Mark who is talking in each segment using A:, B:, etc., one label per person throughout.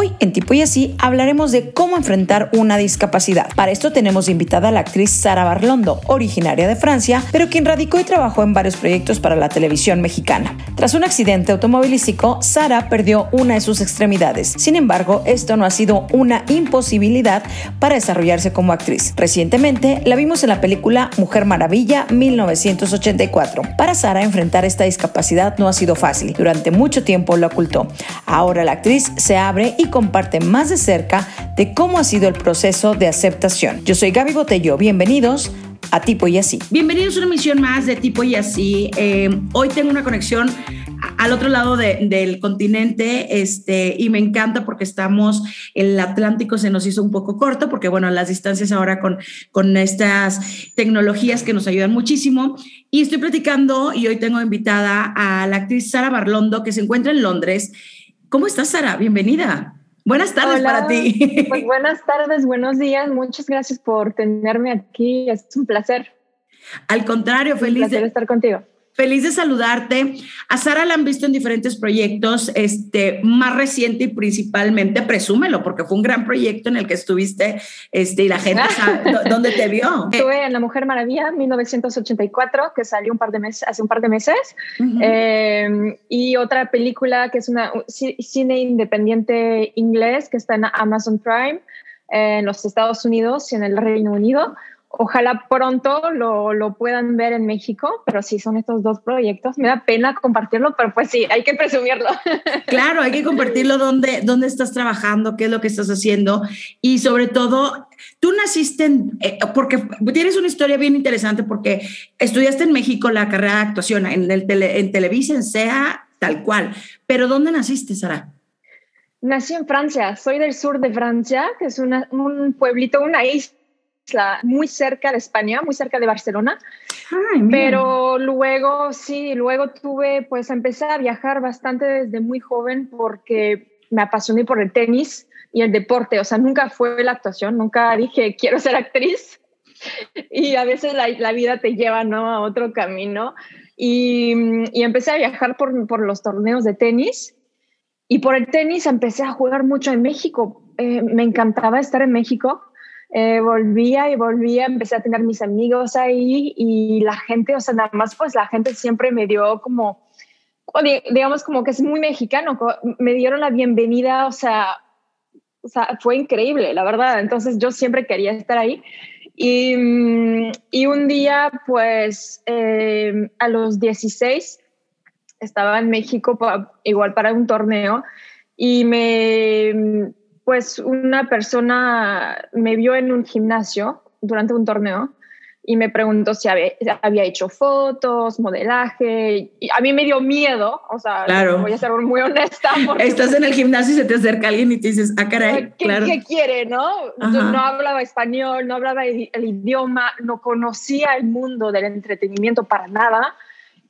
A: Hoy en Tipo y Así hablaremos de cómo enfrentar una discapacidad. Para esto tenemos invitada a la actriz Sara Barlondo, originaria de Francia, pero quien radicó y trabajó en varios proyectos para la televisión mexicana. Tras un accidente automovilístico, Sara perdió una de sus extremidades. Sin embargo, esto no ha sido una imposibilidad para desarrollarse como actriz. Recientemente la vimos en la película Mujer Maravilla 1984. Para Sara enfrentar esta discapacidad no ha sido fácil. Durante mucho tiempo lo ocultó. Ahora la actriz se abre y comparte más de cerca de cómo ha sido el proceso de aceptación. Yo soy Gaby Botello, bienvenidos a Tipo y Así.
B: Bienvenidos a una emisión más de Tipo y Así. Eh, hoy tengo una conexión al otro lado del continente este, y me encanta porque estamos, el Atlántico se nos hizo un poco corto porque bueno, las distancias ahora con, con estas tecnologías que nos ayudan muchísimo y estoy platicando y hoy tengo invitada a la actriz Sara Barlondo que se encuentra en Londres. ¿Cómo estás Sara? Bienvenida. Buenas tardes para ti.
C: Pues buenas tardes, buenos días. Muchas gracias por tenerme aquí. Es un placer.
B: Al contrario, feliz
C: de estar contigo.
B: Feliz de saludarte. A Sara la han visto en diferentes proyectos, este, más reciente y principalmente, presúmelo, porque fue un gran proyecto en el que estuviste este, y la gente sabe dónde te vio.
C: Estuve en La Mujer Maravilla 1984, que salió un par de meses, hace un par de meses, em, y otra película que es una cine independiente inglés que está en Amazon Prime en los Estados Unidos y en el Reino Unido Ojalá pronto lo, lo, puedan ver en México, pero sí son estos dos proyectos. Me da pena compartirlo, pero pues sí, hay que presumirlo.
B: Claro, hay que compartirlo dónde, dónde estás trabajando, qué es lo que estás haciendo y sobre todo, tú naciste en, eh, porque tienes una historia bien interesante porque estudiaste en México la carrera de actuación en, el tele, en Televisa, en SEA, tal cual. Pero ¿dónde naciste, Sara?
C: Nací en Francia, soy del sur de Francia, que es un pueblito, una isla muy cerca de España, muy cerca de Barcelona. pero luego, sí, luego tuve, pues empecé a viajar bastante desde muy joven porque me apasioné por el tenis y el deporte. O sea, nunca fue la actuación, nunca dije quiero ser actriz. Y a veces la, la vida te lleva ¿no? a otro camino. Y, y empecé a viajar por, por, los torneos de tenis. Y por el tenis empecé a jugar mucho en México. Eh, me encantaba estar en México eh, volvía y volvía, empecé a tener mis amigos ahí y la gente, o sea, nada más pues la gente siempre me dio como, digamos como que es muy mexicano, me dieron la bienvenida, o sea, o sea fue increíble, la verdad. Entonces yo siempre quería estar ahí. Y, mm, y un día, pues, eh, a los 16, estaba en México igual para un torneo y me pues una persona me vio en un gimnasio durante un torneo y me preguntó si había, hecho fotos, modelaje. Y a mí me dio miedo, o sea, voy a ser muy honesta.
B: Estás en el gimnasio y se te acerca alguien y te dices, ah, caray,
C: ¿qué, claro. ¿qué quiere, no? no hablaba español, no hablaba el, idioma, no conocía el mundo del entretenimiento para nada.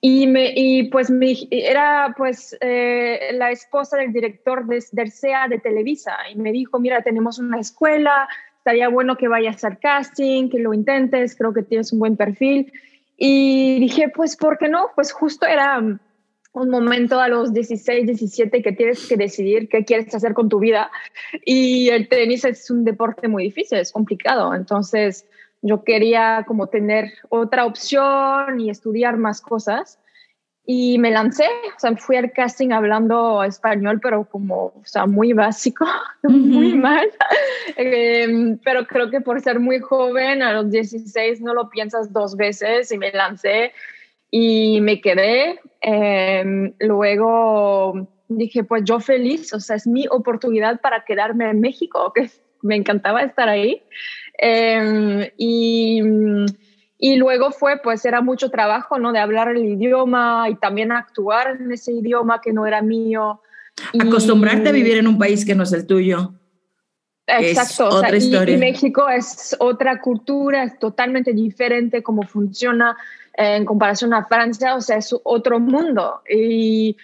C: Y, me, y pues era pues eh, la esposa del director de, del CEA de Televisa y me dijo, mira, tenemos una escuela, estaría bueno que vayas al casting, que lo intentes, creo que tienes un buen perfil. Y dije, pues, ¿por qué no? Pues justo era un momento a los 16, 17 que tienes que decidir qué quieres hacer con tu vida. Y el tenis es un deporte muy difícil, es complicado. Entonces, yo quería como tener otra opción y estudiar más cosas. Y me lancé, o sea, fui al casting hablando español, pero como, o sea, muy básico, muy mal. Em, pero creo que por ser muy joven, a los 16 no lo piensas dos veces y me lancé y me quedé. Em, luego dije, pues yo feliz, o sea, es mi oportunidad para quedarme en México, que me encantaba estar ahí. Em, y, y, luego fue, pues era mucho trabajo, ¿no? De hablar el idioma y también actuar en ese idioma que no era mío.
B: Acostumbrarte a vivir en un país que no es el tuyo.
C: Exacto. otra historia. Y, México es otra cultura, es totalmente diferente cómo funciona eh, en comparación a Francia, o sea, es otro mundo. Y,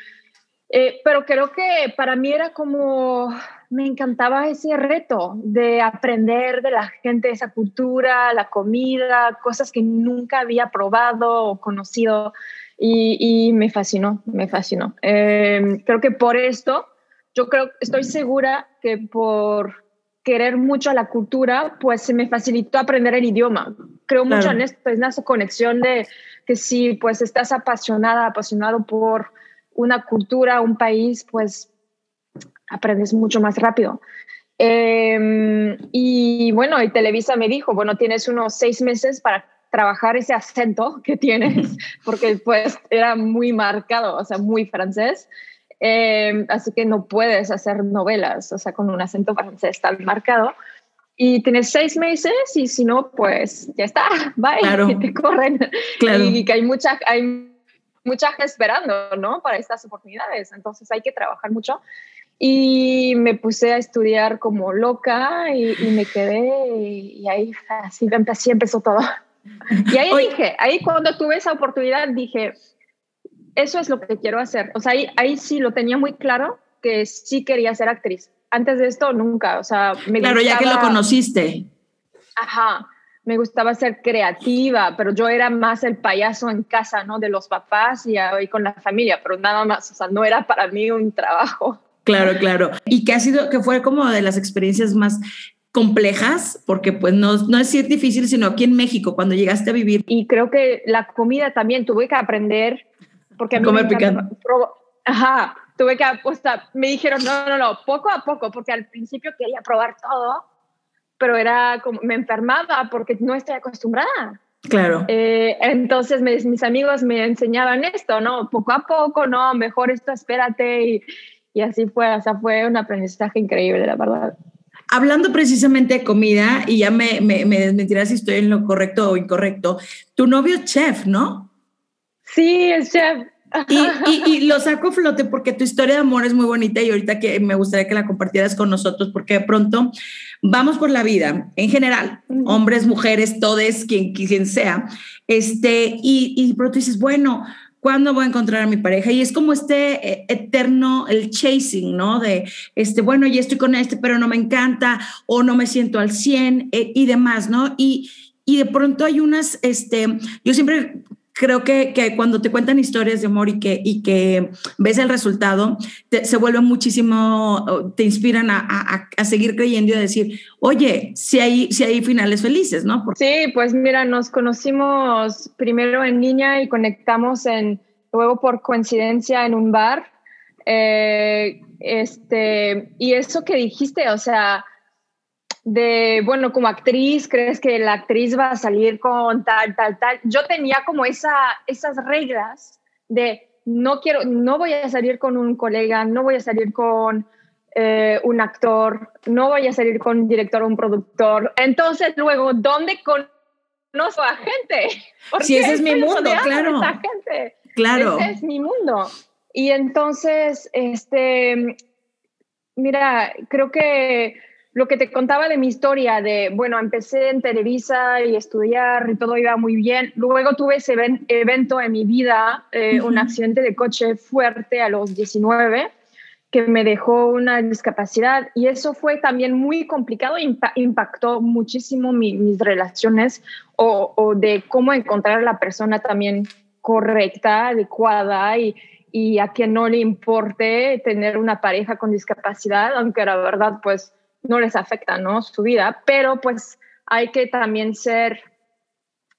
C: eh, pero creo que para mí era como me encantaba ese reto de aprender de la gente, esa cultura, la comida, cosas que nunca había probado o conocido y, me fascinó, me fascinó. Em, creo que por esto yo creo, estoy segura que por querer mucho a la cultura, pues se me facilitó aprender el idioma. Creo mucho en esto, es una conexión de que si pues estás apasionada, apasionado por una cultura, un país, pues aprendes mucho más rápido. Em, y bueno, y Televisa me dijo, bueno, tienes unos seis meses para trabajar ese acento que tienes, porque pues era muy marcado, o sea, muy francés. Em, así que no puedes hacer novelas, o sea, con un acento francés tan marcado. Y tienes seis meses y si no, pues ya está, bye, claro. y te corren. Claro. Y que hay mucha, hay mucha gente esperando, ¿no? Para estas oportunidades. Entonces hay que trabajar mucho. Y me puse a estudiar como loca y, me quedé y, ahí así, así empezó todo. Y ahí dije, ahí cuando tuve esa oportunidad dije, eso es lo que quiero hacer. O sea, ahí, ahí sí lo tenía muy claro que sí quería ser actriz. Antes de esto, nunca. O sea,
B: me Claro, ya que lo conociste.
C: Ajá. Me gustaba ser creativa, pero yo era más el payaso en casa, ¿no? De los papás y, y con la familia, pero nada más. O sea, no era para mí un trabajo.
B: Claro, claro. Y que ha sido, que fue como de las experiencias más complejas, porque pues no, no es ser difícil, sino aquí en México, cuando llegaste a vivir.
C: Y creo que la comida también tuve que aprender porque a mí
B: Comer picante.
C: Ajá, tuve que apostar. Me dijeron, no, no, no, poco a poco, porque al principio quería probar todo, pero era como, me enfermaba porque no estoy acostumbrada.
B: Claro.
C: Eh, entonces mis amigos me enseñaban esto, ¿no? Poco a poco, no, mejor esto, espérate. Y, y así fue, o sea, fue un aprendizaje increíble, la verdad.
B: Hablando precisamente de comida, y ya me, me, me desmentirás si estoy en lo correcto o incorrecto, tu novio es chef, ¿no?
C: Sí, es chef.
B: Y, y, lo saco flote porque tu historia de amor es muy bonita y ahorita que me gustaría que la compartieras con nosotros porque de pronto vamos por la vida en general, hombres, mujeres, todes, quien, quien sea, este, y, y pronto dices, bueno, ¿cuándo voy a encontrar a mi pareja? Y es como este eh, eterno, el chasing, ¿no? De, este, bueno, ya estoy con este, pero no me encanta o no me siento al 100 eh, y demás, ¿no? Y, y de pronto hay unas, este, yo siempre creo que, que, cuando te cuentan historias de amor y que, y que ves el resultado, se vuelve muchísimo, te inspiran a, a, a, seguir creyendo y a decir, oye, si hay, si hay finales felices, ¿no?
C: Sí, pues mira, nos conocimos primero en línea y conectamos en, luego por coincidencia en un bar. Eh, este, y eso que dijiste, o sea, de, bueno, como actriz, crees que la actriz va a salir con tal, tal, tal. Yo tenía como esa, esas reglas de no quiero, no voy a salir con un colega, no voy a salir con eh, un actor, no voy a salir con un director o un productor. Entonces, luego, ¿dónde conozco a gente?
B: Si ese es mi mundo, claro.
C: Gente.
B: Claro.
C: Ese es mi mundo. Y entonces, este, mira, creo que lo que te contaba de mi historia, de, bueno, empecé en Televisa y estudiar y todo iba muy bien. Luego tuve ese evento en mi vida, eh, un accidente de coche fuerte a los 19 que me dejó una discapacidad y eso fue también muy complicado, impactó muchísimo mis relaciones o, o, de cómo encontrar a la persona también correcta, adecuada y, y a quien no le importe tener una pareja con discapacidad, aunque la verdad pues no les afecta, ¿no? Su vida, pero pues hay que también ser,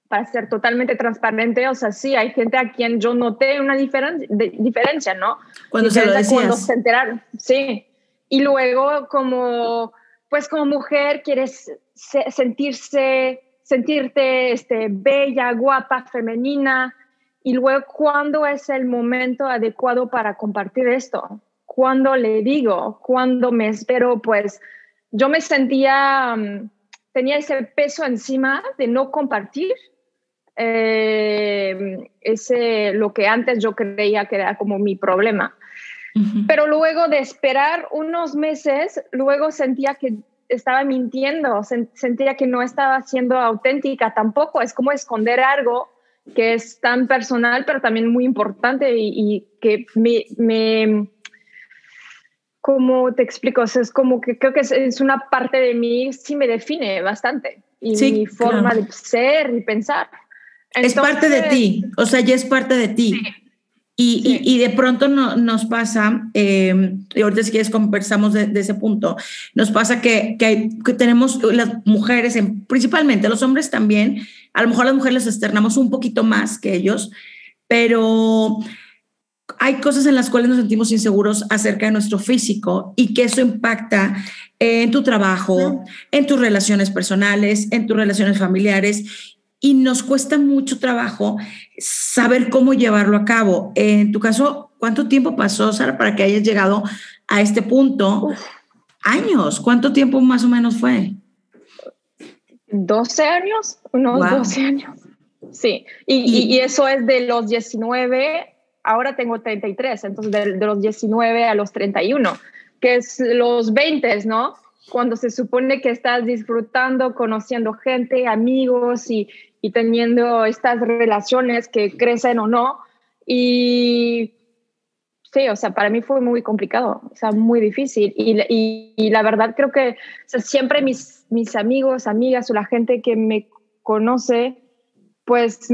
C: para ser totalmente transparente, o sea, sí, hay gente a quien yo noté una diferencia, diferencia ¿no?
B: Cuando se lo. Cuando
C: se enteraron, sí. Y luego como, pues como mujer quieres sentirse, sentirte este, bella, guapa, femenina, y luego cuándo es el momento adecuado para compartir esto, cuándo le digo, cuándo me espero, pues yo me sentía, mm, tenía ese peso encima de no compartir eh, ese, lo que antes yo creía que era como mi problema. Pero luego de esperar unos meses, luego sentía que estaba mintiendo, sentía que no estaba siendo auténtica tampoco. Es como esconder algo que es tan personal, pero también muy importante y, y que me, me, ¿Cómo te explico? es como que creo que es, una parte de mí, sí me define bastante. Y mi forma de ser y pensar.
B: es parte de ti, o sea, ya es parte de ti. Y, de pronto no, nos pasa, eh, y ahorita si quieres conversamos de, ese punto, nos pasa que, que, tenemos las mujeres, principalmente los hombres también, a lo mejor las mujeres les externamos un poquito más que ellos, pero hay cosas en las cuales nos sentimos inseguros acerca de nuestro físico y que eso impacta en tu trabajo, en tus relaciones personales, en tus relaciones familiares y nos cuesta mucho trabajo saber cómo llevarlo a cabo. En tu caso, ¿cuánto tiempo pasó, Sara, para que hayas llegado a este punto? Años. ¿Cuánto tiempo más o menos fue?
C: 12 años, unos 12 años. Sí, y, eso es de los 19, ahora tengo 33, entonces de, de los 19 a los 31, que es los 20, ¿no? cuando se supone que estás disfrutando, conociendo gente, amigos y, y teniendo estas relaciones que crecen o no. Y sí, o sea, para mí fue muy complicado, o sea, muy difícil. Y, y, la verdad creo que siempre mis, mis amigos, amigas o la gente que me conoce, pues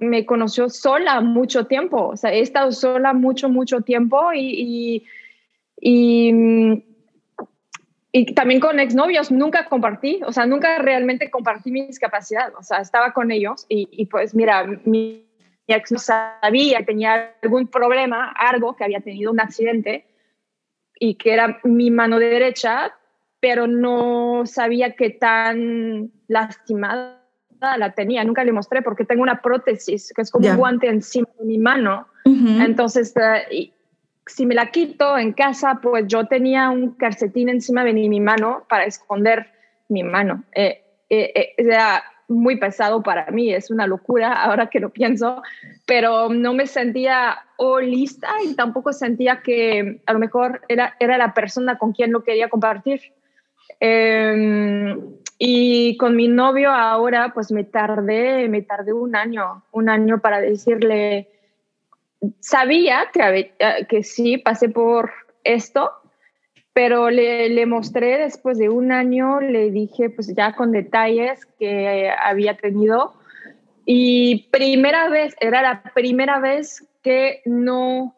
C: me, conoció sola mucho tiempo. O sea, he estado sola mucho, mucho tiempo y, y y también con exnovios nunca compartí, o sea, nunca realmente compartí mis capacidades, o sea, estaba con ellos y, pues mira, mi, ex no sabía, tenía algún problema, algo, que había tenido un accidente y que era mi mano derecha, pero no sabía qué tan lastimada la tenía, nunca le mostré porque tengo una prótesis, que es como un guante encima de mi mano. Entonces, uh, si me la quito en casa, pues yo tenía un calcetín encima de mi mano para esconder mi mano. Eh, eh, eh, era muy pesado para mí, es una locura ahora que lo pienso, pero no me sentía o lista y tampoco sentía que a lo mejor era, era la persona con quien lo quería compartir. Em, y con mi novio ahora, pues me tardé, me tardé un año, un año para decirle, sabía que, que sí, pasé por esto, pero le, le, mostré después de un año, le dije pues ya con detalles que había tenido. Y primera vez, era la primera vez que no,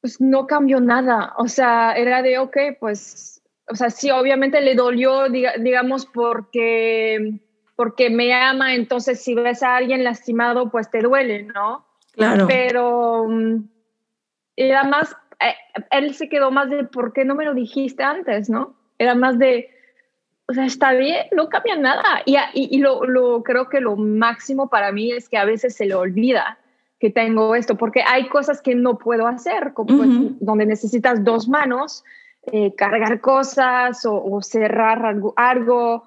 C: pues no cambió nada. O sea, era de, ok, pues, o sea, sí, obviamente le dolió, digamos, porque, porque me ama, entonces si ves a alguien lastimado, pues te duele, ¿no?
B: Claro.
C: Pero mm, era más, eh, él se quedó más de por qué no me lo dijiste antes, ¿no? Era más de, o sea, está bien, no cambia nada. Y, y, lo, lo, creo que lo máximo para mí es que a veces se le olvida que tengo esto, porque hay cosas que no puedo hacer, como pues, donde necesitas dos manos, eh, cargar cosas o, cerrar algo, algo,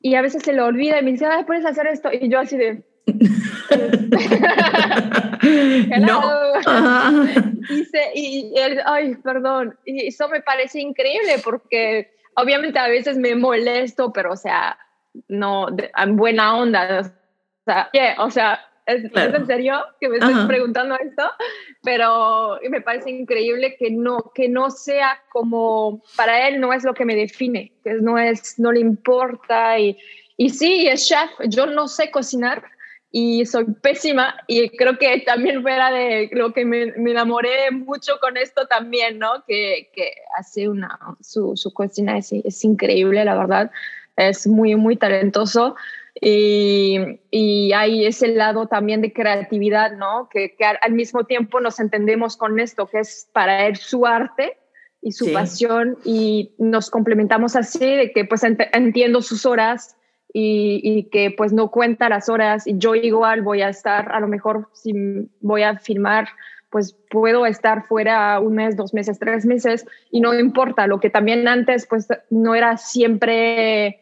C: y a veces se le olvida y me dice, ay, puedes hacer esto, y yo así de, no. y, él, ay, perdón. Y eso me parece increíble porque obviamente a veces me molesto, pero o sea, no, en buena onda. O sea, o sea ¿es, en serio que me estás preguntando esto? Pero me parece increíble que no, que no sea como, para él no es lo que me define, que no, es, no le importa. Y, y sí, es chef, yo no sé cocinar, y soy pésima y creo que también fuera de lo que me, me enamoré mucho con esto también, ¿no? Que, que hace una, su, su cocina es, es, increíble, la verdad, es muy, muy talentoso y, y hay ese lado también de creatividad, ¿no? Que, que, al mismo tiempo nos entendemos con esto, que es para él su arte y su pasión y nos complementamos así, de que pues entiendo sus horas y, que pues no cuenta las horas y yo igual voy a estar, a lo mejor si voy a filmar, pues puedo estar fuera un mes, dos meses, tres meses y no importa, lo que también antes pues no era siempre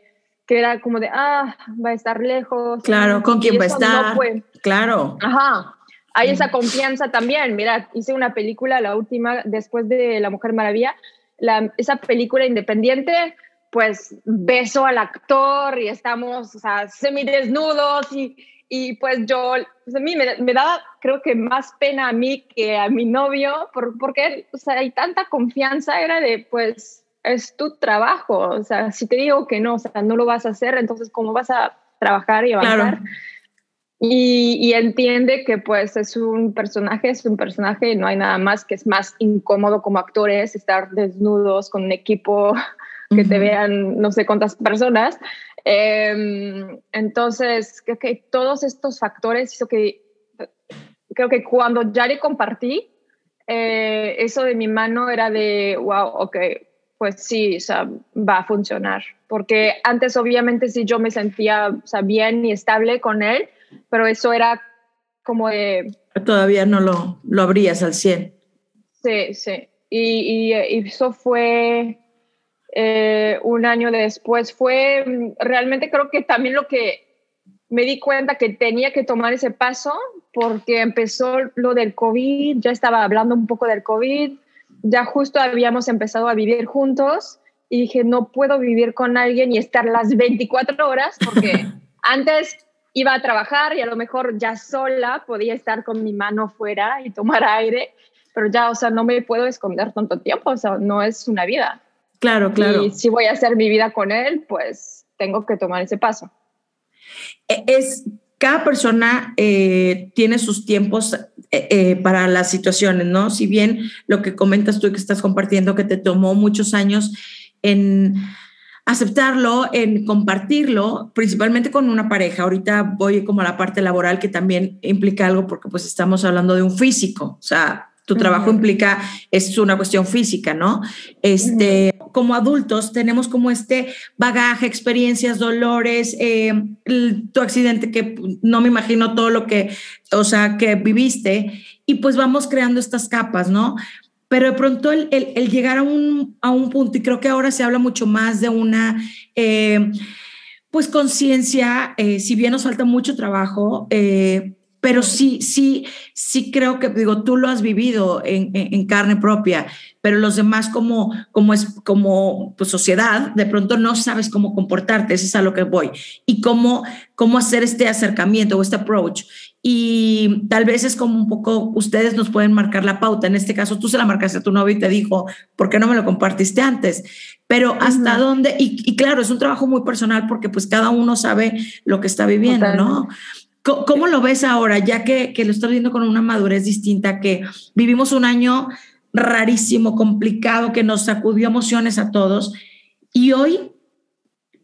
C: que era como de, ah, va a estar lejos.
B: Claro, con quién va a estar. claro.
C: Ajá. Hay esa confianza también. Mira, hice una película, la última, después de La Mujer Maravilla, la, esa película independiente, pues beso al actor y estamos, o sea, semidesnudos y, y pues yo, pues a mí me, me, da, creo que más pena a mí que a mi novio, por, porque, o sea, hay tanta confianza, era de, pues, es tu trabajo, o sea, si te digo que no, o sea, no lo vas a hacer, entonces, ¿cómo vas a trabajar y avanzar? y, entiende que pues es un personaje, es un personaje y no hay nada más que es más incómodo como actores estar desnudos con un equipo que te vean no sé cuántas personas. Em, entonces, creo que todos estos factores hizo que, creo que cuando ya le compartí, eh, eso de mi mano era de, wow, ok, pues sí, o sea, va a funcionar. Porque antes obviamente sí yo me sentía o sea, bien y estable con él, pero eso era como de...
B: Todavía no lo, lo abrías al 100.
C: Sí, sí. Y, y, eso fue eh, un año después. Fue realmente creo que también lo que me di cuenta que tenía que tomar ese paso porque empezó lo del COVID, ya estaba hablando un poco del COVID, ya justo habíamos empezado a vivir juntos y dije, no puedo vivir con alguien y estar las 24 horas porque antes iba a trabajar y a lo mejor ya sola podía estar con mi mano fuera y tomar aire, pero ya, o sea, no me puedo esconder tanto tiempo, o sea, no es una vida.
B: Claro, claro.
C: Y si voy a hacer mi vida con él, pues tengo que tomar ese paso.
B: E, es, cada persona eh, tiene sus tiempos eh, para las situaciones, ¿no? Si bien lo que comentas tú que estás compartiendo, que te tomó muchos años en aceptarlo, en compartirlo, principalmente con una pareja. Ahorita voy como a la parte laboral que también implica algo porque pues estamos hablando de un físico, o sea, tu trabajo implica, es una cuestión física, ¿no? Este, como adultos tenemos como este bagaje, experiencias, dolores, eh, tu accidente que no me imagino todo lo que, o sea, que viviste y pues vamos creando estas capas, ¿no? pero de pronto el, llegar a un, a un, punto, y creo que ahora se habla mucho más de una, eh, pues conciencia, eh, si bien nos falta mucho trabajo, eh, pero sí, sí, sí creo que, digo, tú lo has vivido en, en, carne propia, pero los demás como, como, es, como pues, sociedad, de pronto no sabes cómo comportarte, eso es a lo que voy, y cómo, cómo hacer este acercamiento o este approach. Y tal vez es como un poco, ustedes nos pueden marcar la pauta, en este caso tú se la marcaste a tu novio y te dijo, ¿por qué no me lo compartiste antes? Pero hasta dónde, y, claro, es un trabajo muy personal porque pues cada uno sabe lo que está viviendo, ¿no? ¿Cómo, lo ves ahora, ya que, que lo estás viendo con una madurez distinta, que vivimos un año rarísimo, complicado, que nos sacudió emociones a todos y hoy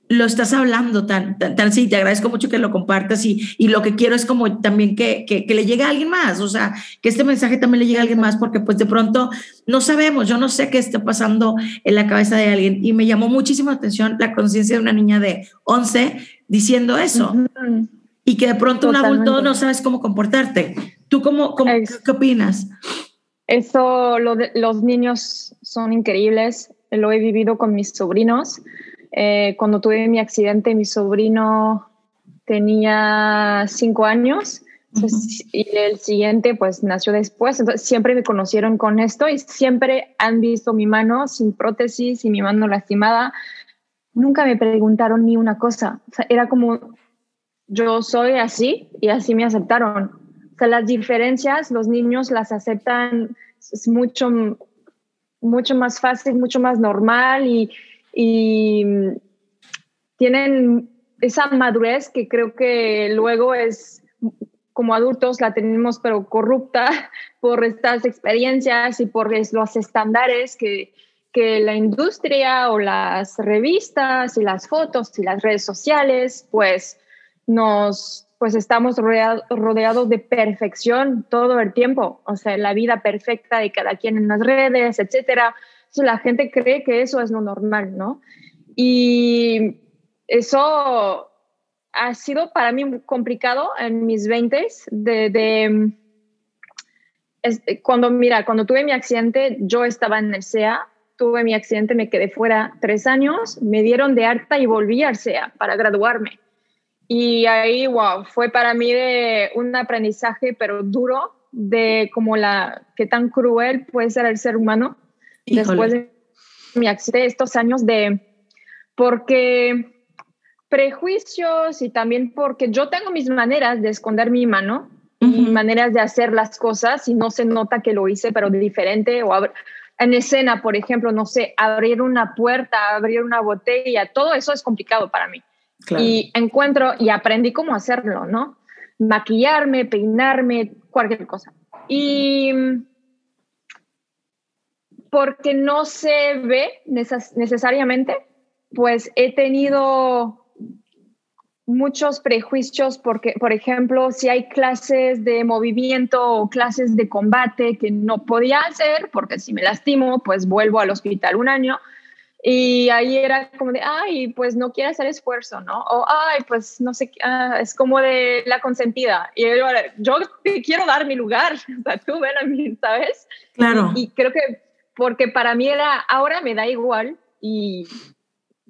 B: lo estás hablando tan, tan, sí, te agradezco mucho que lo compartas y, y lo que quiero es como también que, que, que, le llegue a alguien más, o sea, que este mensaje también le llegue a alguien más porque pues de pronto no sabemos, yo no sé qué está pasando en la cabeza de alguien y me llamó muchísimo la atención la conciencia de una niña de 11 diciendo eso y que de pronto un adulto no sabes cómo comportarte. ¿Tú cómo, qué opinas?
C: Eso, lo de, los niños son increíbles, lo he vivido con mis sobrinos. Eh, cuando tuve mi accidente, mi sobrino tenía cinco años y el siguiente pues nació después. Entonces siempre me conocieron con esto y siempre han visto mi mano sin prótesis y mi mano lastimada. Nunca me preguntaron ni una cosa. era como yo soy así y así me aceptaron. O sea, las diferencias los niños las aceptan es mucho, mucho más fácil, mucho más normal y, tienen esa madurez que creo que luego es como adultos la tenemos pero corrupta por estas experiencias y por los estándares que, que la industria o las revistas y las fotos y las redes sociales pues nos, pues estamos rodeados de perfección todo el tiempo, o sea, la vida perfecta de cada quien en las redes, etcétera. la gente cree que eso es lo normal, ¿no? Y eso ha sido para mí complicado en mis 20 de, de cuando, mira, cuando tuve mi accidente, yo estaba en el SEA, tuve mi accidente, me quedé fuera tres años, me dieron de harta y volví al SEA para graduarme. Y ahí, wow, fue para mí de un aprendizaje, pero duro, de como la, qué tan cruel puede ser el ser humano después de mi accidente, estos años de, porque prejuicios y también porque yo tengo mis maneras de esconder mi mano, maneras de hacer las cosas y no se nota que lo hice, pero diferente o en escena, por ejemplo, no sé, abrir una puerta, abrir una botella, todo eso es complicado para mí. Y encuentro y aprendí cómo hacerlo, ¿no? maquillarme, peinarme, cualquier cosa. Y porque no se ve necesariamente, pues he tenido muchos prejuicios porque, por ejemplo, si hay clases de movimiento o clases de combate que no podía hacer, porque si me lastimo, pues vuelvo al hospital un año. Y ahí era como de, ay, pues no quiere hacer esfuerzo, ¿no? O, ay, pues no sé, ah, es como de la consentida. Y yo, yo te quiero dar mi lugar, o sea, tú ven a mí, ¿sabes?
B: Claro.
C: Y, y creo que, porque para mí era, ahora me da igual y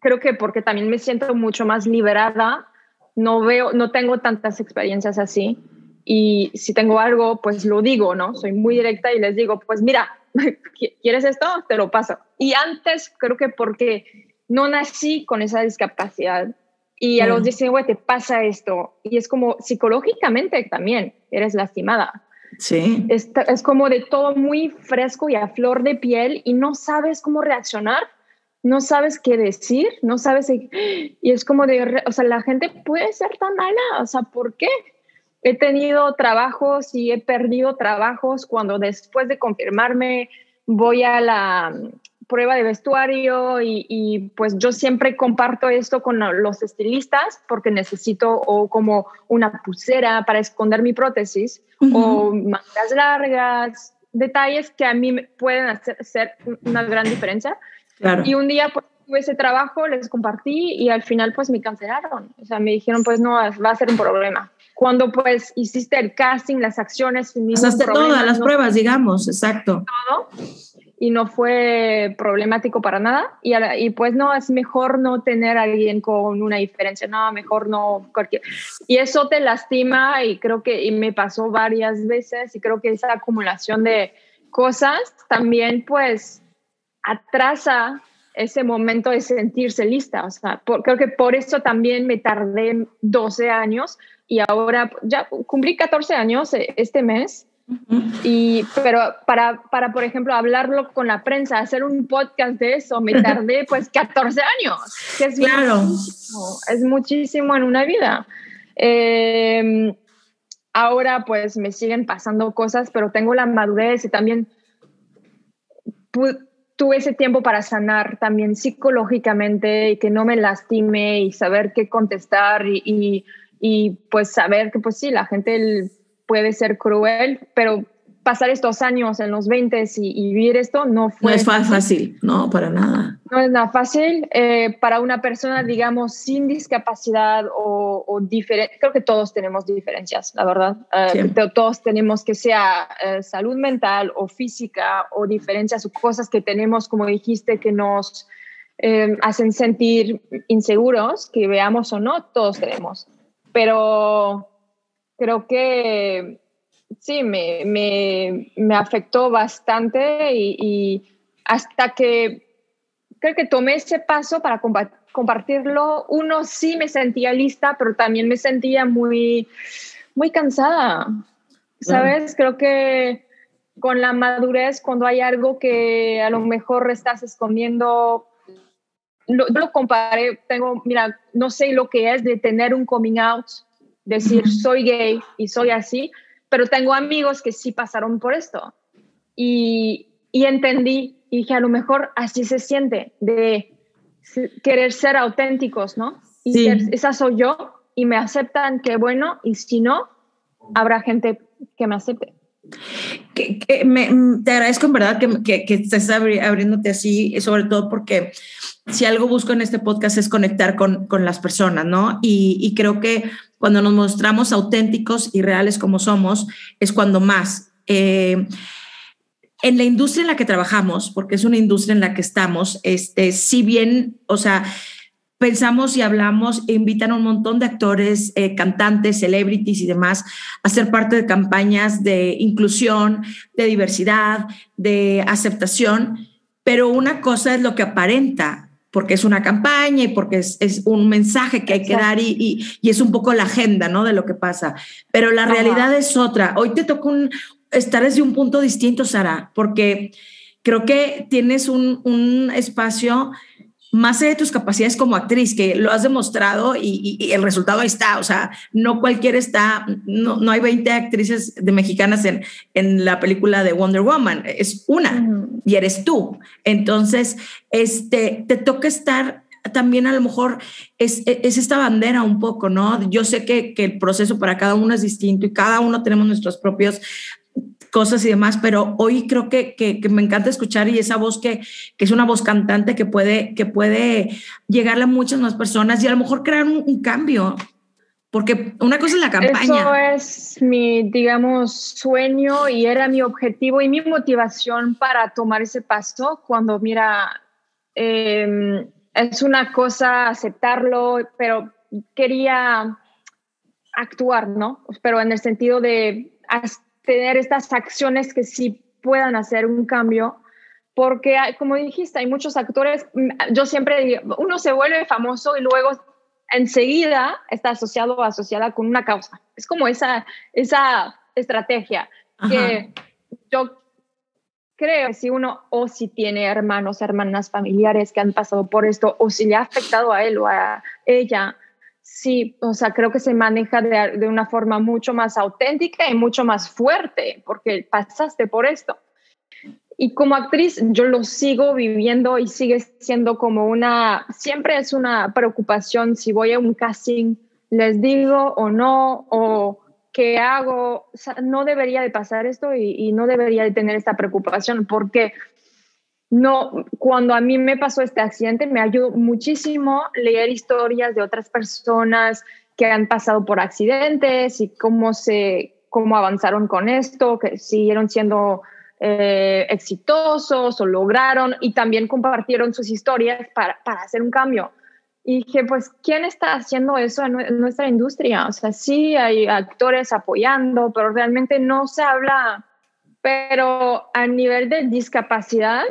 C: creo que porque también me siento mucho más liberada no veo, no tengo tantas experiencias así. Y si tengo algo, pues lo digo, ¿no? Soy muy directa y les digo, pues mira, ¿quieres esto? Te lo paso. Y antes creo que porque no nací con esa discapacidad y a los 19 te pasa esto y es como psicológicamente también eres lastimada.
B: Sí.
C: Es, es como de todo muy fresco y a flor de piel y no sabes cómo reaccionar no sabes qué decir, no sabes, y es como de, o sea, la gente puede ser tan mala, o sea, ¿por qué? He tenido trabajos y he perdido trabajos cuando después de confirmarme voy a la mm, prueba de vestuario y, pues yo siempre comparto esto con los estilistas porque necesito o como una pulsera para esconder mi prótesis o mangas largas, detalles que a mí pueden hacer una gran diferencia y un día pues tuve ese trabajo, les compartí y al final pues me cancelaron. O sea, me dijeron pues no, va a ser un problema. Cuando pues hiciste el casting, las acciones,
B: Pasaste todas las pruebas, digamos, exacto.
C: Todo y no fue problemático para nada. Y, y, pues no, es mejor no tener a alguien con una diferencia, no, mejor no cualquier. Y eso te lastima y creo que y me pasó varias veces y creo que esa acumulación de cosas también pues atrasa ese momento de sentirse lista. O sea, creo que por eso también me tardé 12 años y ahora ya cumplí 14 años eh, este mes. Y, pero para, para, por ejemplo, hablarlo con la prensa, hacer un podcast de eso, me tardé pues 14 años, que es,
B: claro.
C: muchísimo, es muchísimo en una vida. Em, ahora pues me siguen pasando cosas, pero tengo la madurez y también tuve ese tiempo para sanar también psicológicamente y que no me lastime y saber qué contestar y, y, pues saber que pues sí, la gente puede ser cruel, pero pasar estos años en los 20 y, vivir esto no fue...
B: No es fácil, no, para nada.
C: No es nada fácil. Eh, para una persona, digamos, sin discapacidad o, diferente, creo que todos tenemos diferencias, la verdad. Eh, todos tenemos que sea eh, salud mental o física o diferencias o cosas que tenemos, como dijiste, que nos hacen sentir inseguros, que veamos o no, todos tenemos. Pero creo que sí, me, me, me afectó bastante y, hasta que creo que tomé ese paso para compartirlo, uno sí me sentía lista, pero también me sentía muy, muy cansada. ¿Sabes? Creo que con la madurez, cuando hay algo que a lo mejor estás escondiendo, lo, lo comparé, tengo, mira, no sé lo que es de tener un coming out, decir soy gay y soy así, pero tengo amigos que sí pasaron por esto y, y entendí y dije, a lo mejor así se siente de querer ser auténticos, ¿no? Y esa soy yo y me aceptan, que bueno, y si no, habrá gente que me acepte.
B: Me, te agradezco en verdad que, que, estés abriéndote así, sobre todo porque si algo busco en este podcast es conectar con, las personas, ¿no? Y, y, creo que cuando nos mostramos auténticos y reales como somos, es cuando más. Eh, en la industria en la que trabajamos, porque es una industria en la que estamos, este, si bien, o sea, pensamos y hablamos e invitan a un montón de actores, eh, cantantes, celebrities y demás a ser parte de campañas de inclusión, de diversidad, de aceptación, pero una cosa es lo que aparenta porque es una campaña y porque es, un mensaje que hay que dar y, es un poco la agenda, ¿no? De lo que pasa. Pero la realidad es otra. Hoy te toca un, estar desde un punto distinto, Sara, porque creo que tienes un, espacio más allá de tus capacidades como actriz, que lo has demostrado y, el resultado ahí está. O sea, no cualquiera está, no, no hay 20 actrices de mexicanas en, en la película de Wonder Woman, es una y eres tú. Entonces, este, te toca estar también a lo mejor es, es, esta bandera un poco, ¿no? Yo sé que, que, el proceso para cada uno es distinto y cada uno tenemos nuestros propios cosas y demás, pero hoy creo que, que, me encanta escuchar y esa voz que, que, es una voz cantante que puede, que puede llegarle a muchas más personas y a lo mejor crear un, cambio. Porque una cosa es la campaña.
C: Eso es mi, digamos, sueño y era mi objetivo y mi motivación para tomar ese paso cuando, mira, em, es una cosa aceptarlo, pero quería actuar, ¿no? Pero en el sentido de tener estas acciones que sí puedan hacer un cambio, porque como dijiste, hay muchos actores, mm, yo siempre digo, uno se vuelve famoso y luego enseguida está asociado o asociada con una causa. Es como esa, esa estrategia que yo creo que si uno o si tiene hermanos, hermanas, familiares que han pasado por esto o si le ha afectado a él o a ella, Sí, o sea, creo que se maneja de, una forma mucho más auténtica y mucho más fuerte, porque pasaste por esto. Y como actriz, yo lo sigo viviendo y sigue siendo como una, siempre es una preocupación si voy a un casting, les digo o no, o qué hago. No debería de pasar esto y, y no debería de tener esta preocupación, porque no, cuando a mí me pasó este accidente, me ayudó muchísimo leer historias de otras personas que han pasado por accidentes y cómo se, cómo avanzaron con esto, que siguieron siendo eh, exitosos o lograron y también compartieron sus historias para, para, hacer un cambio. Y dije, pues, ¿quién está haciendo eso en nuestra industria? O sea, sí hay actores apoyando, pero realmente no se habla. Pero a nivel de discapacidad,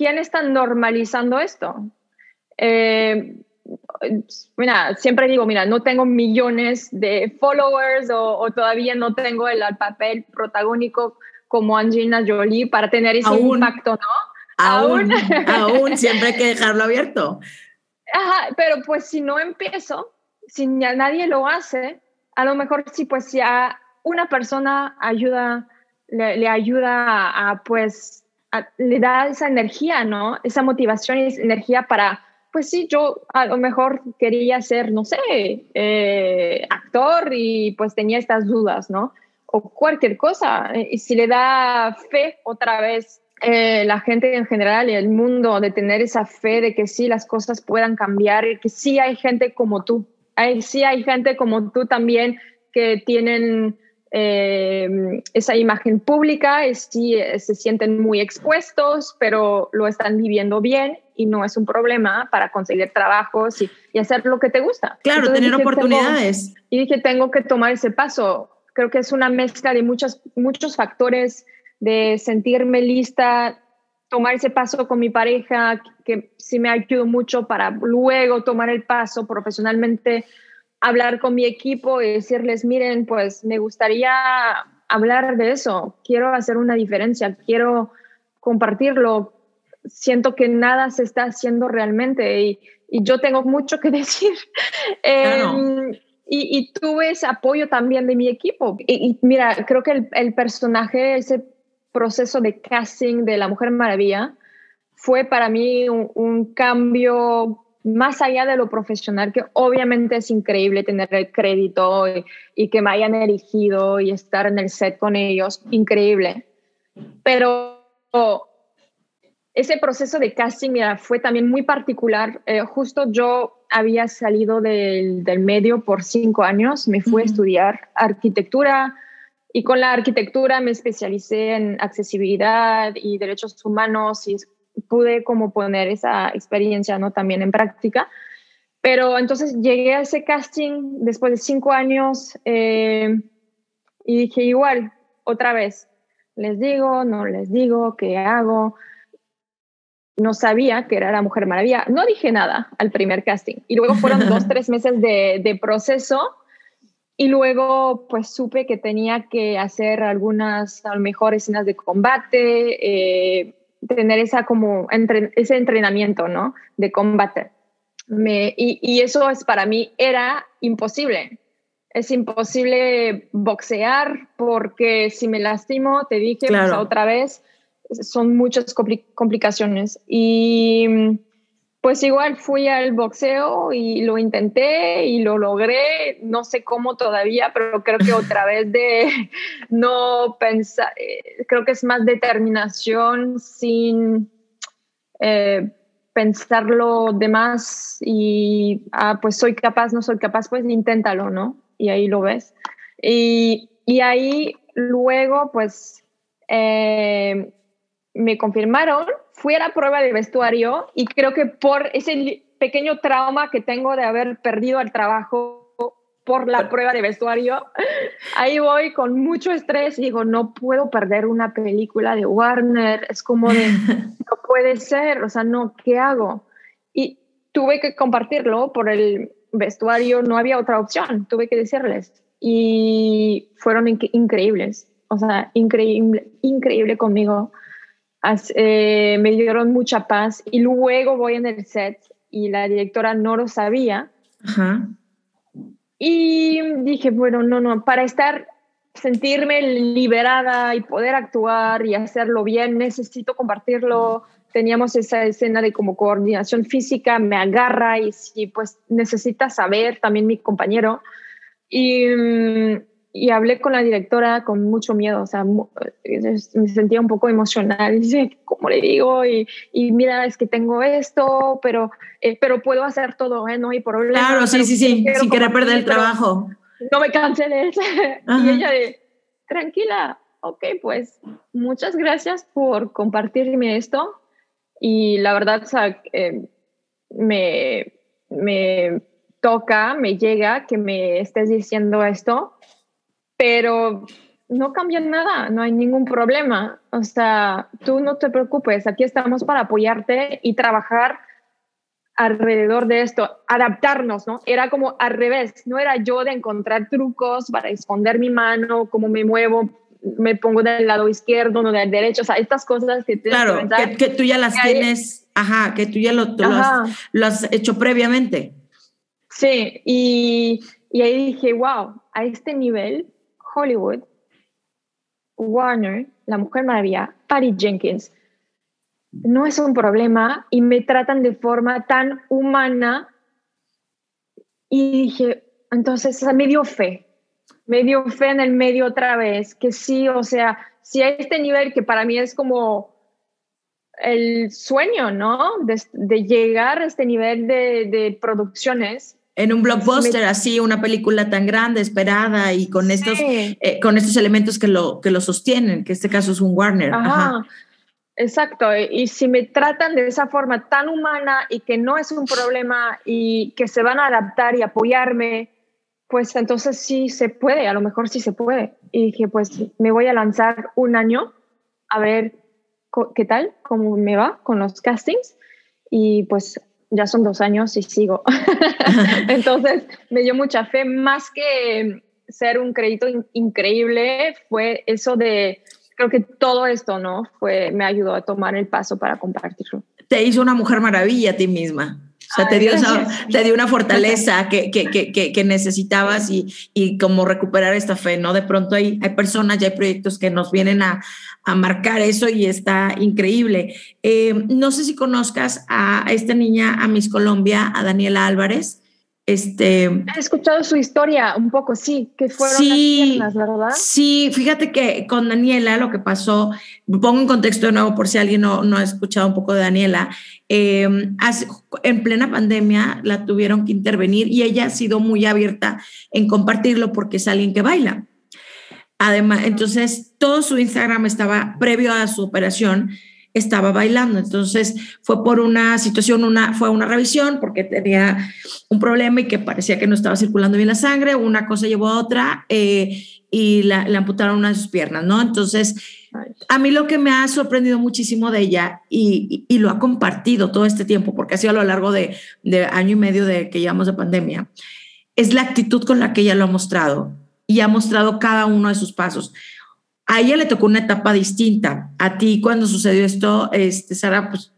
C: ¿quién está normalizando esto? Eh, mira, siempre digo, mira, no tengo millones de followers o, todavía no tengo el, papel protagónico como Angelina Jolie para tener ese impacto, ¿no?
B: Aún, aún, siempre hay que dejarlo abierto.
C: Ajá, pero pues si no empiezo, si nadie lo hace, a lo mejor sí, pues ya una persona ayuda, le, le ayuda a, pues le da esa energía, ¿no? Esa motivación y energía para, pues sí, yo a lo mejor quería ser, no sé, eh, actor y pues tenía estas dudas, ¿no? O cualquier cosa. Y si le da fe otra vez eh, la gente en general y el mundo de tener esa fe de que sí las cosas puedan cambiar y que sí hay gente como tú. Hay, sí hay gente como tú también que tienen eh, esa imagen pública, es, sí, eh, se sienten muy expuestos, pero lo están viviendo bien y no es un problema para conseguir trabajos y, hacer lo que te gusta.
B: Claro, tener oportunidades.
C: y dije, tengo que tomar ese paso. Creo que es una mezcla de muchos, muchos factores, de sentirme lista, tomar ese paso con mi pareja, que sí me ayudó mucho para luego tomar el paso profesionalmente hablar con mi equipo y decirles, miren, pues me gustaría hablar de eso, quiero hacer una diferencia, quiero compartirlo, siento que nada se está haciendo realmente y, yo tengo mucho que decir. Em, y, tuve ese apoyo también de mi equipo. Y, mira, creo que el, personaje, ese proceso de casting de La Mujer Maravilla, fue para mí un cambio más allá de lo profesional, que obviamente es increíble tener el crédito y, que me hayan elegido y estar en el set con ellos, increíble. Pero ese proceso de casting fue también muy particular. Eh, justo yo había salido del, medio por cinco años, me fui a estudiar arquitectura y con la arquitectura me especialicé en accesibilidad y derechos humanos y pude como poner esa experiencia, ¿no? También en práctica. Pero entonces llegué a ese casting después de cinco años eh, y dije igual, otra vez, les digo, no les digo, ¿qué hago? No sabía que era la Mujer Maravilla. No dije nada al primer casting. Y luego fueron dos, tres meses de, de proceso. Y luego, pues supe que tenía que hacer algunas, a lo mejor, escenas de combate, eh, tener esa como ese entrenamiento, ¿no? De combate. Me, y, eso es para mí era imposible. Es imposible boxear porque si me lastimo, te dije pues, otra vez, son muchas complicaciones. Y pues igual fui al boxeo y lo intenté y lo logré, no sé cómo todavía, pero creo que otra vez de no pensar, eh, creo que es más determinación sin eh, pensarlo de más y, ah, pues soy capaz, no soy capaz, pues inténtalo, ¿no? Y ahí lo ves. Y, y ahí luego, pues, eh, me confirmaron, fui a la prueba de vestuario y creo que por ese pequeño trauma que tengo de haber perdido el trabajo por la prueba de vestuario, ahí voy con mucho estrés y digo, no puedo perder una película de Warner, es como de, no puede ser, o sea, no, ¿qué hago? Y tuve que compartirlo por el vestuario, no había otra opción, tuve que decirles. Y fueron increíbles, o sea, increíble, increíble conmigo eh, me dieron mucha paz y luego voy en el set y la directora no lo sabía. Y dije, bueno, no, no, para estar, sentirme liberada y poder actuar y hacerlo bien, necesito compartirlo. Teníamos esa escena de como coordinación física, me agarra y si pues necesita saber también mi compañero. Y, mm, y hablé con la directora con mucho miedo, o sea, me sentía un poco emocional, y dije, ¿cómo le digo? Y, y mira, es que tengo esto, pero, eh, pero puedo hacer todo, ¿eh? No hay problema.
B: Claro, sí, sí, sí, sin querer perder el trabajo.
C: No me canceles. Y ella de, tranquila, ok, pues muchas gracias por compartirme esto. Y la verdad, o sea, eh, me, me toca, me llega que me estés diciendo esto pero no cambia nada, no hay ningún problema. O sea, tú no te preocupes, aquí estamos para apoyarte y trabajar alrededor de esto, adaptarnos, ¿no? Era como al revés, no era yo de encontrar trucos para esconder mi mano, cómo me muevo, me pongo del lado izquierdo, no del derecho, o sea, estas cosas que
B: Claro, que, tú ya las tienes, ajá, que tú ya lo, lo, has, hecho previamente.
C: Sí, y, y ahí dije, wow, a este nivel Hollywood, Warner, La Mujer Maravilla, Patty Jenkins, no es un problema y me tratan de forma tan humana. Y dije, entonces, me dio fe, me dio fe en el medio otra vez, que sí, o sea, si a este nivel que para mí es como el sueño, ¿no? De, llegar a este nivel de producciones,
B: en un blockbuster así, una película tan grande, esperada y con estos, eh, con estos elementos que lo, que lo sostienen, que este caso es un Warner. Ajá.
C: Exacto, y si me tratan de esa forma tan humana y que no es un problema y que se van a adaptar y apoyarme, pues entonces sí se puede, a lo mejor sí se puede. Y dije, pues me voy a lanzar un año a ver qué tal, cómo me va con los castings. Y pues ya son dos años y sigo. Entonces me dio mucha fe, más que ser un crédito increíble, fue eso de, creo que todo esto, ¿no? Fue, me ayudó a tomar el paso para compartirlo.
B: Te hizo una mujer maravilla a ti misma. O sea, te, dio te dio una fortaleza que, que, que, que necesitabas y, y, como recuperar esta fe, ¿no? De pronto hay, hay personas, ya hay proyectos que nos vienen a, a marcar eso y está increíble. Eh, no sé si conozcas a, esta niña, a Miss Colombia, a Daniela Álvarez. Este,
C: He escuchado su historia un poco, sí, que fueron
B: sí,
C: las piernas, ¿verdad?
B: Sí, fíjate que con Daniela lo que pasó, pongo en contexto de nuevo por si alguien no, no ha escuchado un poco de Daniela, eh, en plena pandemia la tuvieron que intervenir y ella ha sido muy abierta en compartirlo porque es alguien que baila. Además, entonces todo su Instagram estaba previo a su operación, estaba bailando. Entonces fue por una situación, una, fue una revisión porque tenía un problema y que parecía que no estaba circulando bien la sangre. Una cosa llevó a otra eh, y la, le amputaron una de sus piernas, ¿no? Entonces, a mí lo que me ha sorprendido muchísimo de ella y, y, lo ha compartido todo este tiempo, porque ha sido a lo largo de, de año y medio de que llevamos de pandemia, es la actitud con la que ella lo ha mostrado y ha mostrado cada uno de sus pasos. A ella le tocó una etapa distinta. A ti cuando sucedió esto, este, Sara, pues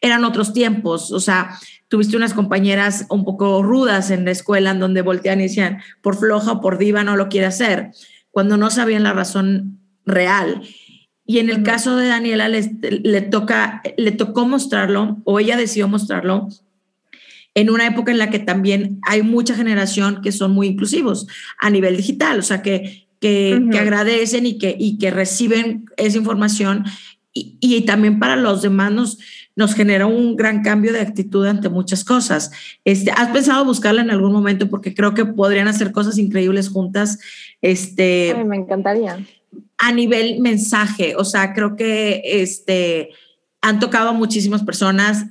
B: eran otros tiempos, o sea, tuviste unas compañeras un poco rudas en la escuela en donde voltean y decían, por floja o por diva no lo quiere hacer, cuando no sabían la razón real. Y en el caso de Daniela le, toca, le tocó mostrarlo o ella decidió mostrarlo en una época en la que también hay mucha generación que son muy inclusivos a nivel digital, o sea, que, que, agradecen y que, y que reciben esa información y, y, también para los demás nos, nos genera un gran cambio de actitud ante muchas cosas. Este, ¿Has pensado buscarla en algún momento? Porque creo que podrían hacer cosas increíbles juntas. Este,
C: me encantaría.
B: A nivel mensaje, o sea, creo que este, han tocado a muchísimas personas.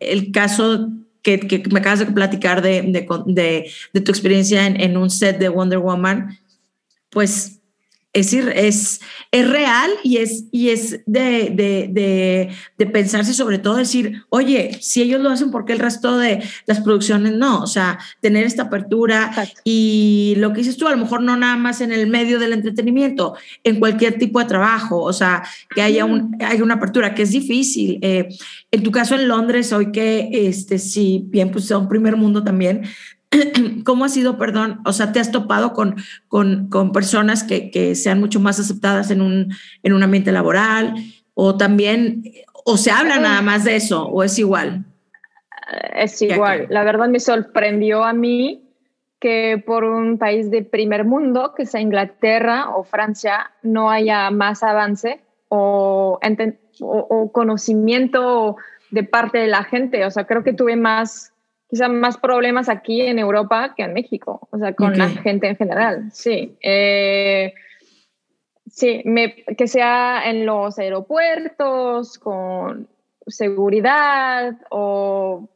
B: el caso que, que, me acabas de platicar de, de, de, tu experiencia en, en un set de Wonder Woman, pues es, es, es real y es, y es de, de, de, pensarse sobre todo decir, oye, si ellos lo hacen, ¿por qué el resto de las producciones no? O sea, tener esta apertura y lo que dices tú, a lo mejor no nada más en el medio del entretenimiento, en cualquier tipo de trabajo, o sea, que haya, un, hay una apertura, que es difícil. Eh, en tu caso en Londres, hoy que, este, si bien, pues un primer mundo también, ¿Cómo ha sido, perdón? O sea, ¿te has topado con, con, con personas que, que, sean mucho más aceptadas en un, en un ambiente laboral? ¿O también, o se habla nada más de eso, o es igual?
C: Es igual. La verdad me sorprendió a mí que por un país de primer mundo, que sea Inglaterra o Francia, no haya más avance o, o, o conocimiento de parte de la gente. O sea, creo que tuve más quizá más problemas aquí en Europa que en México, o sea, con la gente en general, sí. Eh, sí, me, que sea en los aeropuertos, con seguridad o,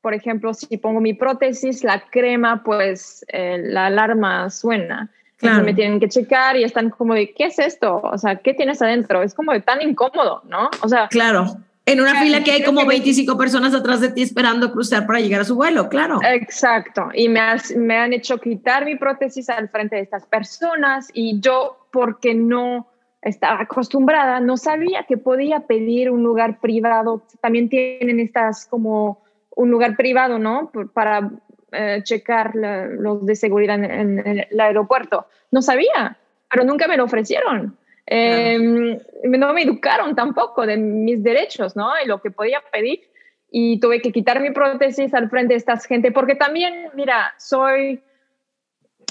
C: por ejemplo, si pongo mi prótesis, la crema, pues eh, la alarma suena. Claro. me tienen que checar y están como de, ¿qué es esto? O sea, ¿qué tienes adentro? Es como de tan incómodo, ¿no? O sea,
B: claro. En una fila que hay como 25 personas atrás de ti esperando cruzar para llegar a su vuelo, claro.
C: Exacto. Y me, me han hecho quitar mi prótesis al frente de estas personas y yo, porque no estaba acostumbrada, no sabía que podía pedir un lugar privado. También tienen estas como un lugar privado, ¿no? Para eh, checar los de seguridad en, el aeropuerto. No sabía, pero nunca me lo ofrecieron. Em, no me educaron tampoco de mis derechos, ¿no? Y lo que podía pedir. Y tuve que quitar mi prótesis al frente de esta gente, porque también, mira, soy,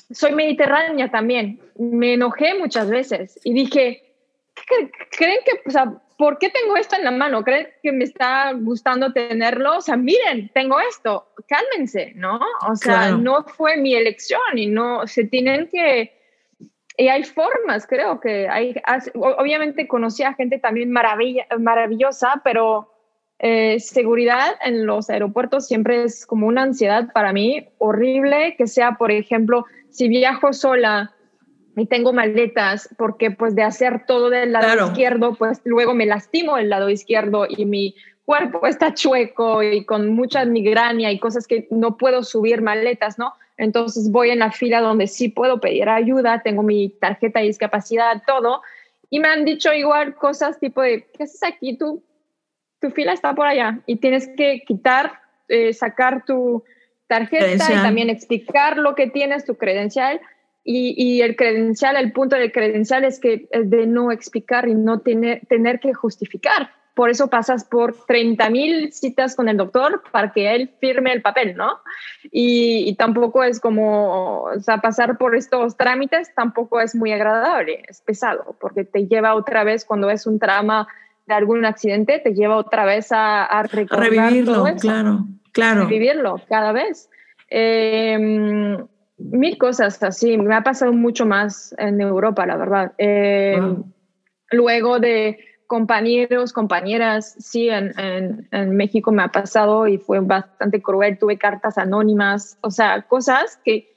C: soy mediterránea también. Me enojé muchas veces y dije, ¿creen que, o sea, ¿por qué tengo esto en la mano? ¿Creen que me está gustando tenerlo? O sea, miren, tengo esto, cálmense, ¿no? O sea, no fue mi elección y no, se tienen que y hay formas, creo que hay, obviamente conocí a gente también maravilla, maravillosa, pero eh, seguridad en los aeropuertos siempre es como una ansiedad para mí horrible, que sea, por ejemplo, si viajo sola y tengo maletas, porque pues de hacer todo del lado izquierdo, pues luego me lastimo el lado izquierdo y mi cuerpo está chueco y con mucha migraña y cosas que no puedo subir maletas, ¿no? Entonces voy en la fila donde sí puedo pedir ayuda, tengo mi tarjeta de discapacidad, todo. Y me han dicho igual cosas tipo de, ¿qué haces aquí? Tu, tu fila está por allá y tienes que quitar, eh, sacar tu tarjeta y también explicar lo que tienes, tu credencial. Y, y, el credencial, el punto del credencial es que es de no explicar y no tener, tener que justificar por eso pasas por 30 mil citas con el doctor para que él firme el papel, ¿no? Y, tampoco es como, o sea, pasar por estos trámites tampoco es muy agradable, es pesado, porque te lleva otra vez, cuando es un trama de algún accidente, te lleva otra vez a, a,
B: revivirlo, claro, claro.
C: Revivirlo cada vez. Em, mil cosas así, me ha pasado mucho más en Europa, la verdad. Em, luego de compañeros, compañeras, sí, en, en, México me ha pasado y fue bastante cruel, tuve cartas anónimas, o sea, cosas que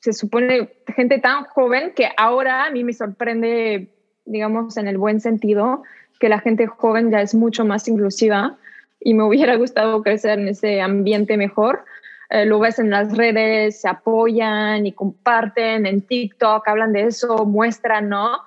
C: se supone gente tan joven que ahora a mí me sorprende, digamos, en el buen sentido, que la gente joven ya es mucho más inclusiva y me hubiera gustado crecer en ese ambiente mejor. Eh, lo ves en las redes, se apoyan y comparten en TikTok, hablan de eso, muestran, ¿no?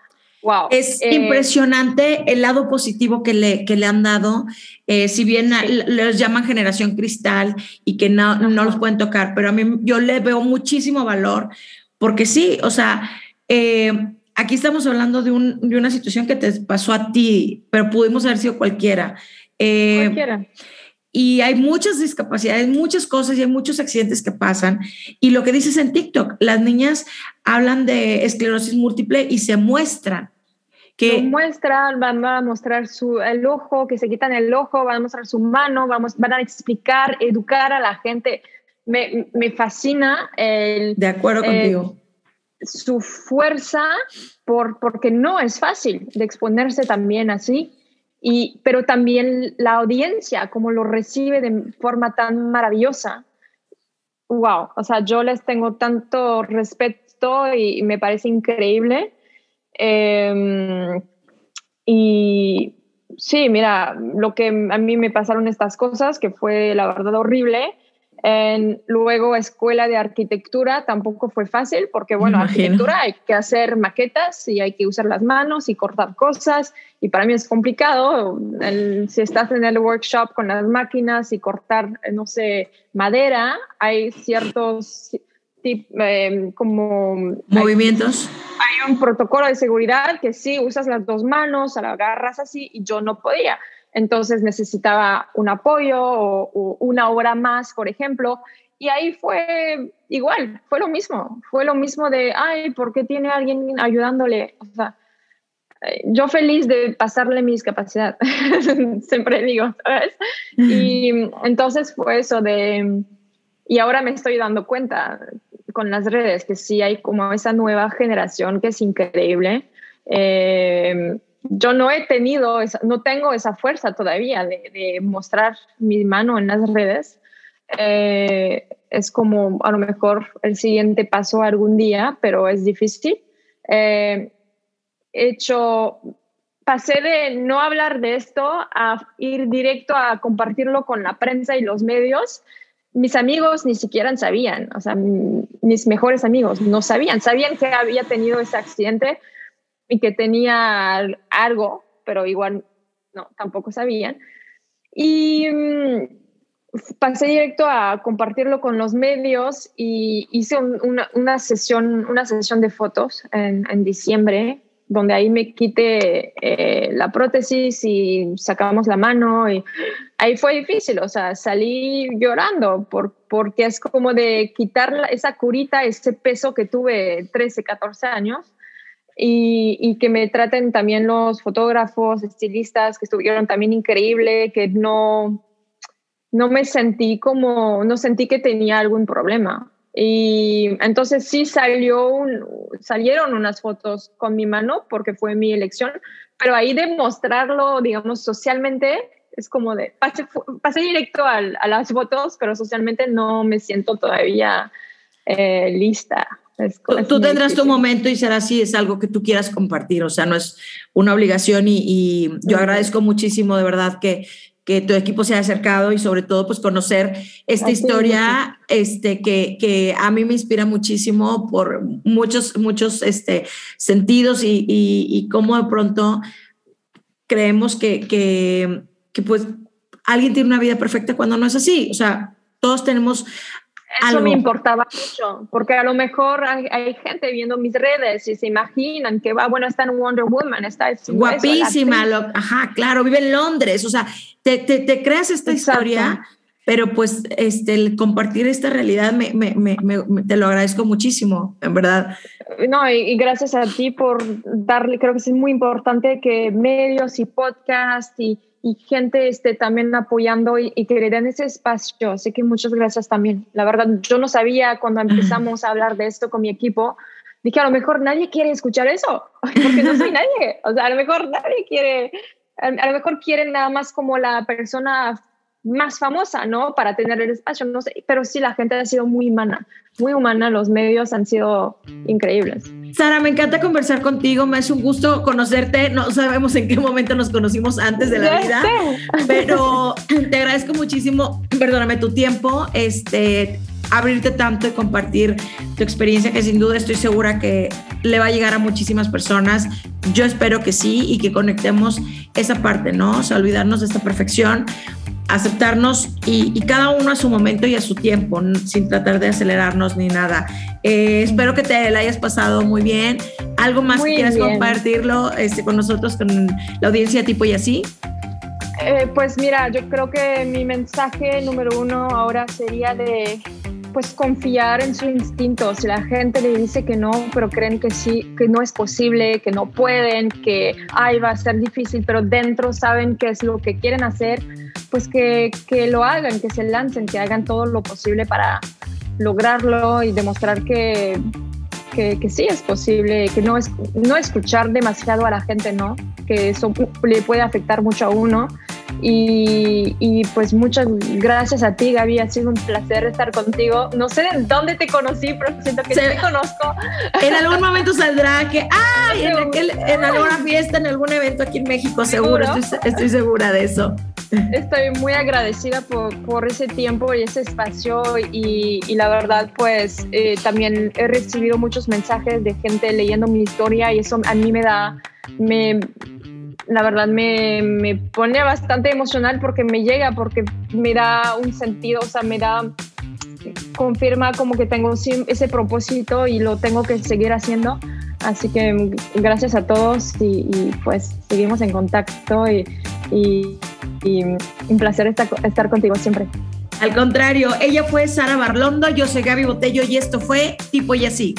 B: Wow. Es eh, impresionante el lado positivo que le, que le han dado, eh, si bien les llaman generación cristal y que no, no los pueden tocar, pero a mí yo le veo muchísimo valor, porque sí, o sea, eh, aquí estamos hablando de, un, de, una situación que te pasó a ti, pero pudimos haber sido cualquiera. cualquiera. Y hay muchas discapacidades, muchas cosas y hay muchos accidentes que pasan. Y lo que dices en TikTok, las niñas hablan de esclerosis múltiple y se muestran
C: que muestran, van a mostrar su, el ojo, que se quitan el ojo, van a mostrar su mano, vamos, van a explicar, educar a la gente. Me, me fascina el...
B: De acuerdo contigo.
C: Su fuerza, por, porque no es fácil de exponerse también así, y, pero también la audiencia, como lo recibe de forma tan maravillosa. Wow, o sea, yo les tengo tanto respeto y me parece increíble Em, y sí, mira, lo que a mí me pasaron estas cosas, que fue la verdad horrible. En, luego escuela de arquitectura tampoco fue fácil porque bueno, arquitectura hay que hacer maquetas y hay que usar las manos y cortar cosas y para mí es complicado. si estás en el workshop con las máquinas y cortar, no sé, madera, hay ciertos Em, como...
B: Movimientos.
C: Hay, un protocolo de seguridad que sí, usas las dos manos, la agarras así y yo no podía. Entonces necesitaba un apoyo o, una hora más, por ejemplo. Y ahí fue igual, fue lo mismo. Fue lo mismo de, ay, ¿por qué tiene alguien ayudándole? O sea, eh, yo feliz de pasarle mi discapacidad, siempre digo, ¿sabes? Y entonces fue eso de, y ahora me estoy dando cuenta con las redes, que sí hay como esa nueva generación que es increíble. Eh, yo no he tenido, no tengo esa fuerza todavía de, mostrar mi mano en las redes. Eh, es como a lo mejor el siguiente paso algún día, pero es difícil. Eh, hecho, pasé de no hablar de esto a ir directo a compartirlo con la prensa y los medios mis amigos ni siquiera sabían, o sea, mis mejores amigos no sabían, sabían que había tenido ese accidente y que tenía algo, pero igual no, tampoco sabían. Y mm, pasé directo a compartirlo con los medios y hice una, sesión, una sesión de fotos en, diciembre donde ahí me quité eh, la prótesis y sacamos la mano y ahí fue difícil, o sea, salí llorando por, porque es como de quitar esa curita, ese peso que tuve 13, 14 años y, y, que me traten también los fotógrafos, estilistas que estuvieron también increíble, que no, no me sentí como, no sentí que tenía algún problema. Y entonces sí salió salieron unas fotos con mi mano porque fue mi elección, pero ahí demostrarlo, digamos, socialmente es como de, pasé, directo a, las fotos, pero socialmente no me siento todavía eh, lista.
B: tú, tendrás tu momento y será así, es algo que tú quieras compartir, o sea, no es una obligación y, y yo agradezco muchísimo de verdad que, que tu equipo se haya acercado y sobre todo pues conocer esta historia este, que, que, a mí me inspira muchísimo por muchos, muchos este, sentidos y, y, y cómo de pronto creemos que, que, que pues alguien tiene una vida perfecta cuando no es así. O sea, todos tenemos
C: eso me importaba mucho, porque a lo mejor hay, gente viendo mis redes y se imaginan que va, bueno, está en Wonder Woman, está
B: guapísima, ajá, claro, vive en Londres, o sea, te, te, te creas esta historia, pero pues este, el compartir esta realidad me, me, me, te lo agradezco muchísimo, en verdad.
C: No, y, y, gracias a ti por darle, creo que es muy importante que medios y podcast y y gente esté también apoyando y, que le den ese espacio. Así que muchas gracias también. La verdad, yo no sabía cuando empezamos a hablar de esto con mi equipo, dije, a lo mejor nadie quiere escuchar eso, porque no soy nadie. O sea, a lo mejor nadie quiere, a lo mejor quieren nada más como la persona más famosa, ¿no? Para tener el espacio, no sé, pero sí, la gente ha sido muy humana, muy humana, los medios han sido increíbles.
B: Sara, me encanta conversar contigo, me es un gusto conocerte, no sabemos en qué momento nos conocimos antes de la vida, pero te agradezco muchísimo, perdóname tu tiempo, este, abrirte tanto y compartir tu experiencia, que sin duda estoy segura que le va a llegar a muchísimas personas. Yo espero que sí y que conectemos esa parte, ¿no? O sea, olvidarnos de esta perfección, aceptarnos y, cada uno a su momento y a su tiempo, sin tratar de acelerarnos ni nada. Eh, espero que te la hayas pasado muy bien. ¿Algo más que quieras compartirlo este, con nosotros, con la audiencia tipo y así?
C: Eh, pues mira, yo creo que mi mensaje número uno ahora sería de pues confiar en su instinto. Si la gente le dice que no, pero creen que sí, que no es posible, que no pueden, que ay, va a ser difícil, pero dentro saben qué es lo que quieren hacer, pues que, que lo hagan, que se lancen, que hagan todo lo posible para lograrlo y demostrar que, que, sí es posible, que no, es, no escuchar demasiado a la gente, ¿no? Que eso le puede afectar mucho a uno y, pues muchas gracias a ti, Gaby. Ha sido un placer estar contigo. No sé de dónde te conocí, pero siento que te conozco.
B: En algún momento saldrá que, ¡ay! En, en alguna fiesta, en algún evento aquí en México, seguro, estoy, segura de eso.
C: Estoy muy agradecida por, por ese tiempo y ese espacio y, y la verdad pues eh, también he recibido muchos mensajes de gente leyendo mi historia y eso a mí me da, me, la verdad me, me, pone bastante emocional porque me llega, porque me da un sentido, o sea, me da, confirma como que tengo ese propósito y lo tengo que seguir haciendo. Así que gracias a todos y, pues seguimos en contacto y, y, un placer estar, estar contigo siempre.
B: Al contrario, ella fue Sara Barlondo, yo soy Gaby Botello y esto fue Tipo y Así.